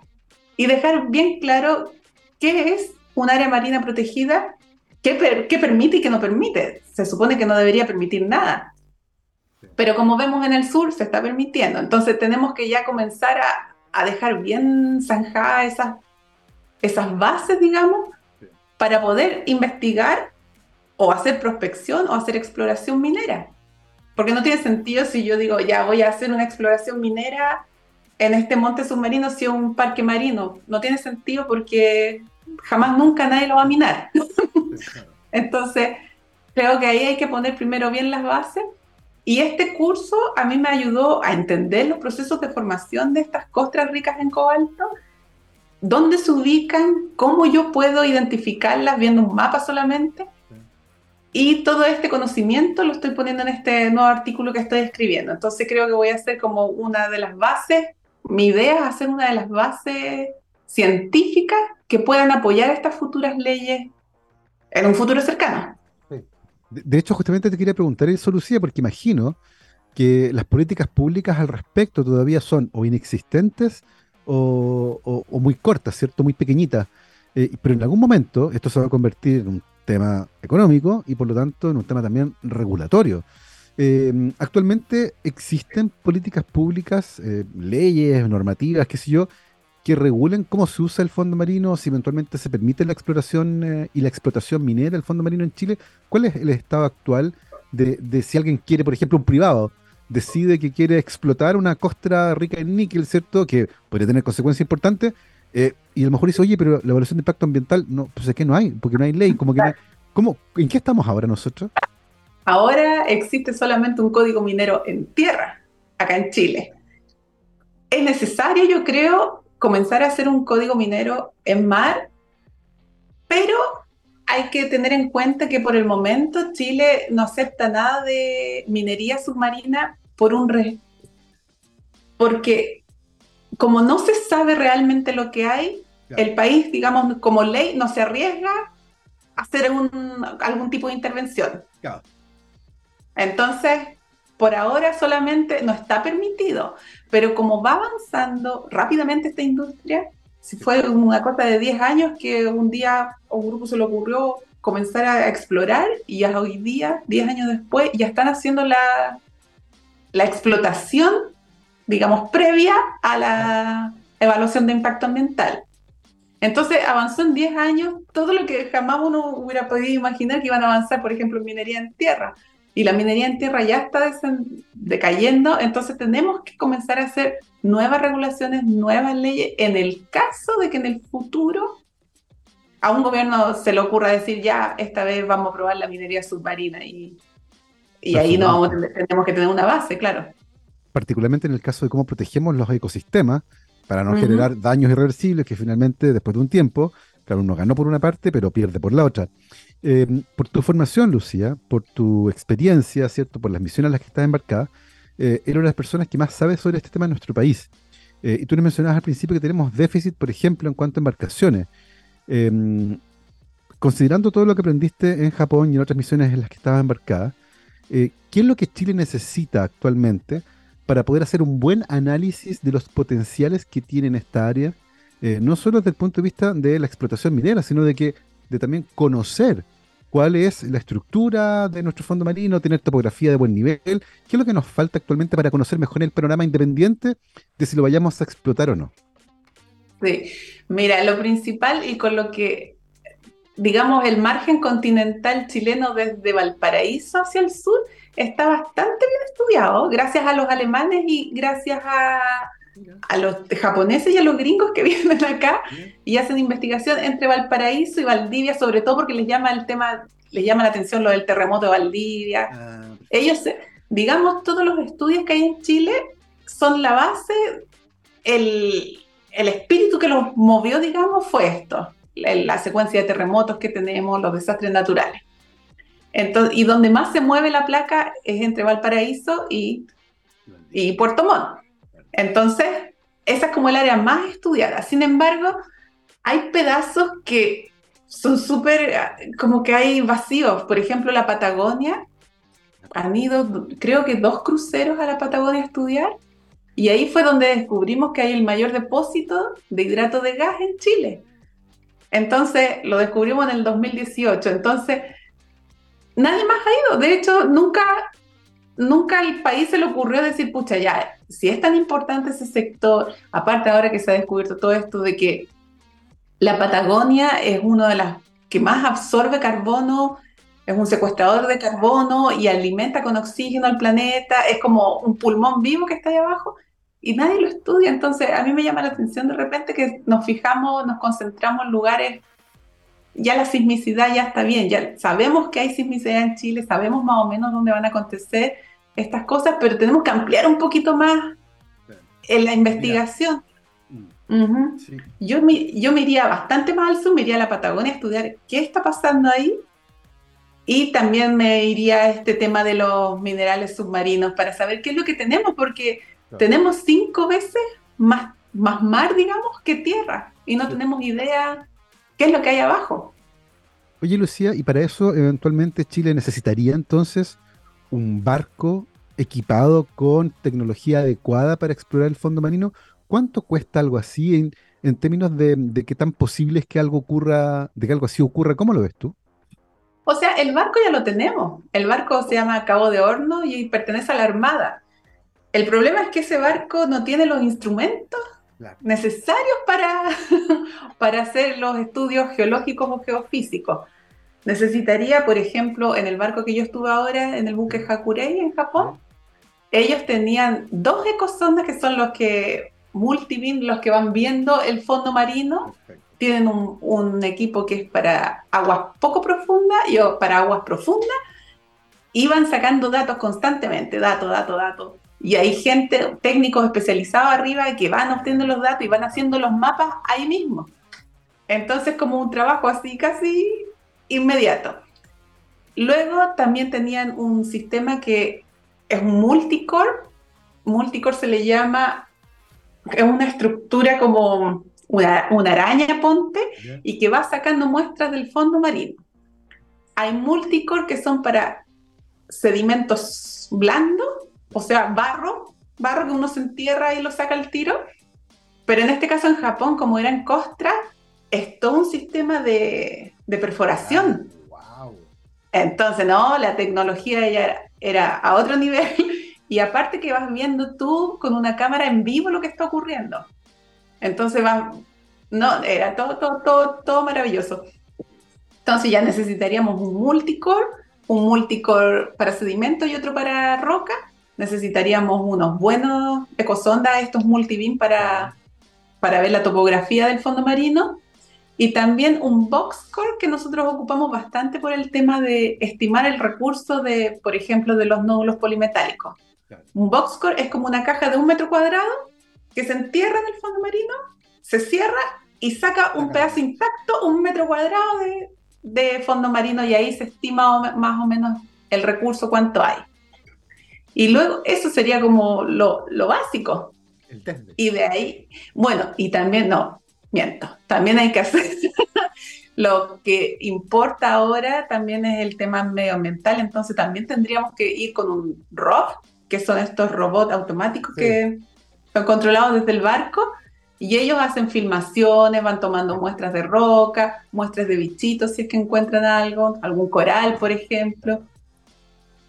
y dejar bien claro qué es un área marina protegida, qué, qué permite y qué no permite. Se supone que no debería permitir nada. Pero como vemos en el sur, se está permitiendo. Entonces tenemos que ya comenzar a, a dejar bien zanjadas esas esas bases, digamos, para poder investigar o hacer prospección o hacer exploración minera. Porque no tiene sentido si yo digo, ya voy a hacer una exploración minera en este monte submarino si es un parque marino. No tiene sentido porque jamás nunca nadie lo va a minar. Entonces, creo que ahí hay que poner primero bien las bases. Y este curso a mí me ayudó a entender los procesos de formación de estas costras ricas en cobalto dónde se ubican, cómo yo puedo identificarlas viendo un mapa solamente. Y todo este conocimiento lo estoy poniendo en este nuevo artículo que estoy escribiendo. Entonces creo que voy a hacer como una de las bases, mi idea es hacer una de las bases científicas que puedan apoyar estas futuras leyes en un futuro cercano. De hecho, justamente te quería preguntar eso, Lucía, porque imagino que las políticas públicas al respecto todavía son o inexistentes o, muy corta, ¿cierto? Muy pequeñita. Eh, pero en algún momento esto se va a convertir en un tema económico y por lo tanto en un tema también regulatorio. Eh, actualmente existen políticas públicas, eh, leyes, normativas, qué sé yo, que regulen cómo se usa el fondo marino, si eventualmente se permite la exploración y la explotación minera del fondo marino en Chile. ¿Cuál es el estado actual de, de si alguien quiere, por ejemplo, un privado, decide que quiere explotar una costra rica en níquel, ¿cierto? Que podría tener consecuencias importantes. Eh, y a lo mejor dice, oye, pero la evaluación de impacto ambiental, no, pues es que no hay, porque no hay ley, como que ¿cómo, ¿En qué estamos ahora nosotros? Ahora existe solamente un código minero en tierra, acá en Chile. Es necesario, yo creo, comenzar a hacer un código minero en mar, pero hay que tener en cuenta que por el momento Chile no acepta nada de minería submarina por un re porque como no se sabe realmente lo que hay, el país, digamos, como ley, no se arriesga a hacer algún tipo de intervención. Entonces, por ahora solamente no está permitido, pero como va avanzando rápidamente esta industria, fue una cosa de 10 años que un día a un grupo se le ocurrió comenzar a explorar y ya hoy día, 10 años después, ya están haciendo la, la explotación, digamos, previa a la evaluación de impacto ambiental. Entonces avanzó en 10 años todo lo que jamás uno hubiera podido imaginar que iban a avanzar, por ejemplo, en minería en tierra. Y la minería en tierra ya está decayendo, entonces tenemos que comenzar a hacer nuevas regulaciones, nuevas leyes, en el caso de que en el futuro a un gobierno se le ocurra decir, ya, esta vez vamos a probar la minería submarina y, y ahí no vamos, tenemos que tener una base, claro. Particularmente en el caso de cómo protegemos los ecosistemas, para no generar daños irreversibles que finalmente, después de un tiempo, claro, uno ganó por una parte, pero pierde por la otra. Em, por tu formación, Lucía, por tu experiencia, ¿cierto? Por las misiones a las que estás embarcada, eh, eres una de las personas que más sabe sobre este tema en nuestro país. Eh, y tú nos mencionabas al principio que tenemos déficit, por ejemplo, en cuanto a embarcaciones. Em, considerando todo lo que aprendiste en Japón y en otras misiones en las que estabas embarcada, eh, ¿qué es lo que Chile necesita actualmente para poder hacer un buen análisis de los potenciales que tiene esta área, no solo desde el punto de vista de la explotación minera, sino de que de también conocer cuál es la estructura de nuestro fondo marino, tener topografía de buen nivel, qué es lo que nos falta actualmente para conocer mejor el panorama independiente de si lo vayamos a explotar o no. Sí, mira, lo principal y con lo que, digamos, el margen continental chileno desde Valparaíso hacia el sur está bastante bien estudiado, gracias a los alemanes y gracias a, a los japoneses y a los gringos que vienen acá y hacen investigación entre Valparaíso y Valdivia, sobre todo porque les llama el tema, les llama la atención lo del terremoto de Valdivia. Ah, Ellos, digamos, todos los estudios que hay en Chile son la base, el, el espíritu que los movió, digamos, fue esto, la secuencia de terremotos que tenemos, los desastres naturales y donde más se mueve la placa es entre Valparaíso y, y Puerto Montt. Entonces, esa es como el área más estudiada. Sin embargo, hay pedazos que son súper, como que hay vacíos. Por ejemplo, la Patagonia, han ido, creo que dos cruceros a la Patagonia a estudiar. Y ahí fue donde descubrimos que hay el mayor depósito de hidrato de gas en Chile. Entonces, lo descubrimos en el 2018. Entonces, nadie más ha ido. De hecho, nunca, nunca al país se le ocurrió decir, pucha, ya, si es tan importante ese sector, aparte ahora que se ha descubierto todo esto de que la Patagonia es una de las que más absorbe carbono, es un secuestrador de carbono y alimenta con oxígeno al planeta, es como un pulmón vivo que está ahí abajo y nadie lo estudia. Entonces, a mí me llama la atención de repente que nos fijamos, nos concentramos en lugares ya la sismicidad ya está bien, ya sabemos que hay sismicidad en Chile, sabemos más o menos dónde van a acontecer estas cosas, pero tenemos que ampliar un poquito más en la investigación. Mm. yo, me, yo me iría bastante más al sur, me iría a la Patagonia a estudiar qué está pasando ahí y también me iría a este tema de los minerales submarinos para saber qué es lo que tenemos, porque tenemos cinco veces más, más mar, digamos, que tierra y no tenemos idea qué es lo que hay abajo. Oye, Lucía, y para eso eventualmente Chile necesitaría entonces un barco equipado con tecnología adecuada para explorar el fondo marino. ¿Cuánto cuesta algo así en, en términos de, de, qué tan posible es que algo ocurra, de que algo así ocurra? ¿Cómo lo ves tú? O sea, el barco ya lo tenemos. El barco se llama Cabo de Horno y pertenece a la Armada. El problema es que ese barco no tiene los instrumentos necesarios para, para hacer los estudios geológicos o geofísicos. Necesitaría, por ejemplo, en el barco que yo estuve ahora, en el buque Hakurei en Japón, ellos tenían dos ecosondas que son los que multibeam, los que van viendo el fondo marino. Tienen un, un, equipo que es para aguas poco profundas y para aguas profundas. Y van sacando datos constantemente, datos, datos, datos y hay gente, técnicos especializados arriba que van obteniendo los datos y van haciendo los mapas ahí mismo. Entonces, como un trabajo así casi inmediato. Luego también tenían un sistema que es un multicore. Multicore se le llama, es una estructura como una, una araña, ponte, y que va sacando muestras del fondo marino. Hay multicore que son para sedimentos blandos o sea, barro, barro que uno se entierra y lo saca al tiro. Pero en este caso en Japón, como era en costra, es todo un sistema de, perforación. Entonces, no, la tecnología ya era, a otro nivel. Y aparte que vas viendo tú con una cámara en vivo lo que está ocurriendo. Entonces vas, no, era todo, todo, todo, todo maravilloso. Entonces ya necesitaríamos un multicore, un multicore para sedimento y otro para roca. Necesitaríamos unos buenos ecosondas, estos multibeam para, para ver la topografía del fondo marino. Y también un boxcore que nosotros ocupamos bastante por el tema de estimar el recurso de, por ejemplo, de los nódulos polimetálicos. Un boxcore es como una caja de un metro cuadrado que se entierra en el fondo marino, se cierra y saca un pedazo intacto, un metro cuadrado de, de fondo marino y ahí se estima más o menos el recurso, cuánto hay. Y luego eso sería como lo, lo básico. El y de ahí, bueno, y también, no, miento, también hay que hacer, lo que importa ahora también es el tema medioambiental, entonces también tendríamos que ir con un ROV, que son estos robots automáticos que son controlados desde el barco, y ellos hacen filmaciones, van tomando muestras de roca, muestras de bichitos si es que encuentran algo, algún coral, por ejemplo.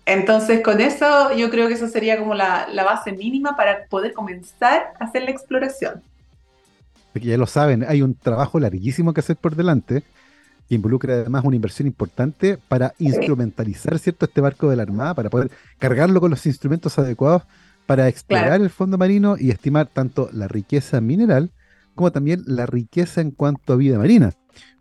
Entonces, con eso yo creo que eso sería como la, base mínima para poder comenzar a hacer la exploración. Porque ya lo saben, hay un trabajo larguísimo que hacer por delante, que involucra además una inversión importante para instrumentalizar cierto este barco de la Armada, para poder cargarlo con los instrumentos adecuados para explorar el fondo marino y estimar tanto la riqueza mineral como también la riqueza en cuanto a vida marina,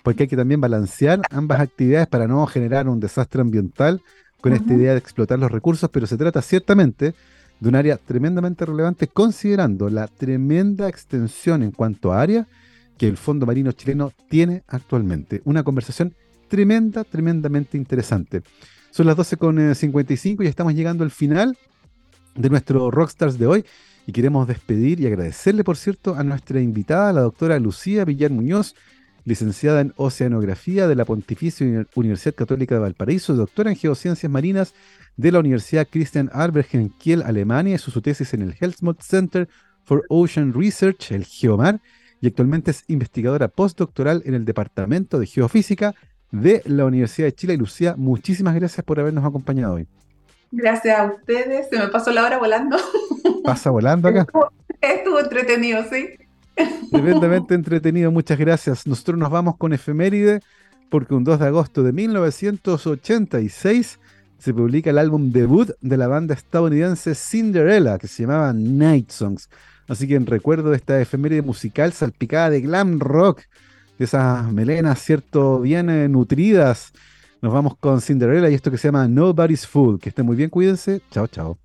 porque hay que también balancear ambas actividades para no generar un desastre ambiental con esta idea de explotar los recursos, pero se trata ciertamente de un área tremendamente relevante considerando la tremenda extensión en cuanto a área que el Fondo Marino chileno tiene actualmente. Una conversación tremenda, tremendamente interesante. Son las 12.55 y estamos llegando al final de nuestro Rockstars de hoy. Y queremos despedir y agradecerle, por cierto, a nuestra invitada, la doctora Lucía Villar Muñoz, licenciada en Oceanografía de la Pontificia Universidad Católica de Valparaíso, doctora en Geociencias Marinas de la Universidad Christian Albert en Kiel, Alemania, hizo su tesis en el Helmholtz Center for Ocean Research, el GEOMAR, y actualmente es investigadora postdoctoral en el Departamento de Geofísica de la Universidad de Chile. Y Lucía, muchísimas gracias por habernos acompañado hoy. Gracias a ustedes, se me pasó la hora volando. Pasa volando acá. Estuvo, entretenido, sí. Tremendamente entretenido, muchas gracias. Nosotros nos vamos con efeméride porque un 2 de agosto de 1986 se publica el álbum debut de la banda estadounidense Cinderella, que se llamaba Night Songs. Así que en recuerdo de esta efeméride musical salpicada de glam rock, de esas melenas, ¿cierto? Bien eh, nutridas, nos vamos con Cinderella y esto que se llama Nobody's Fool. Que estén muy bien, cuídense. Chao, chao.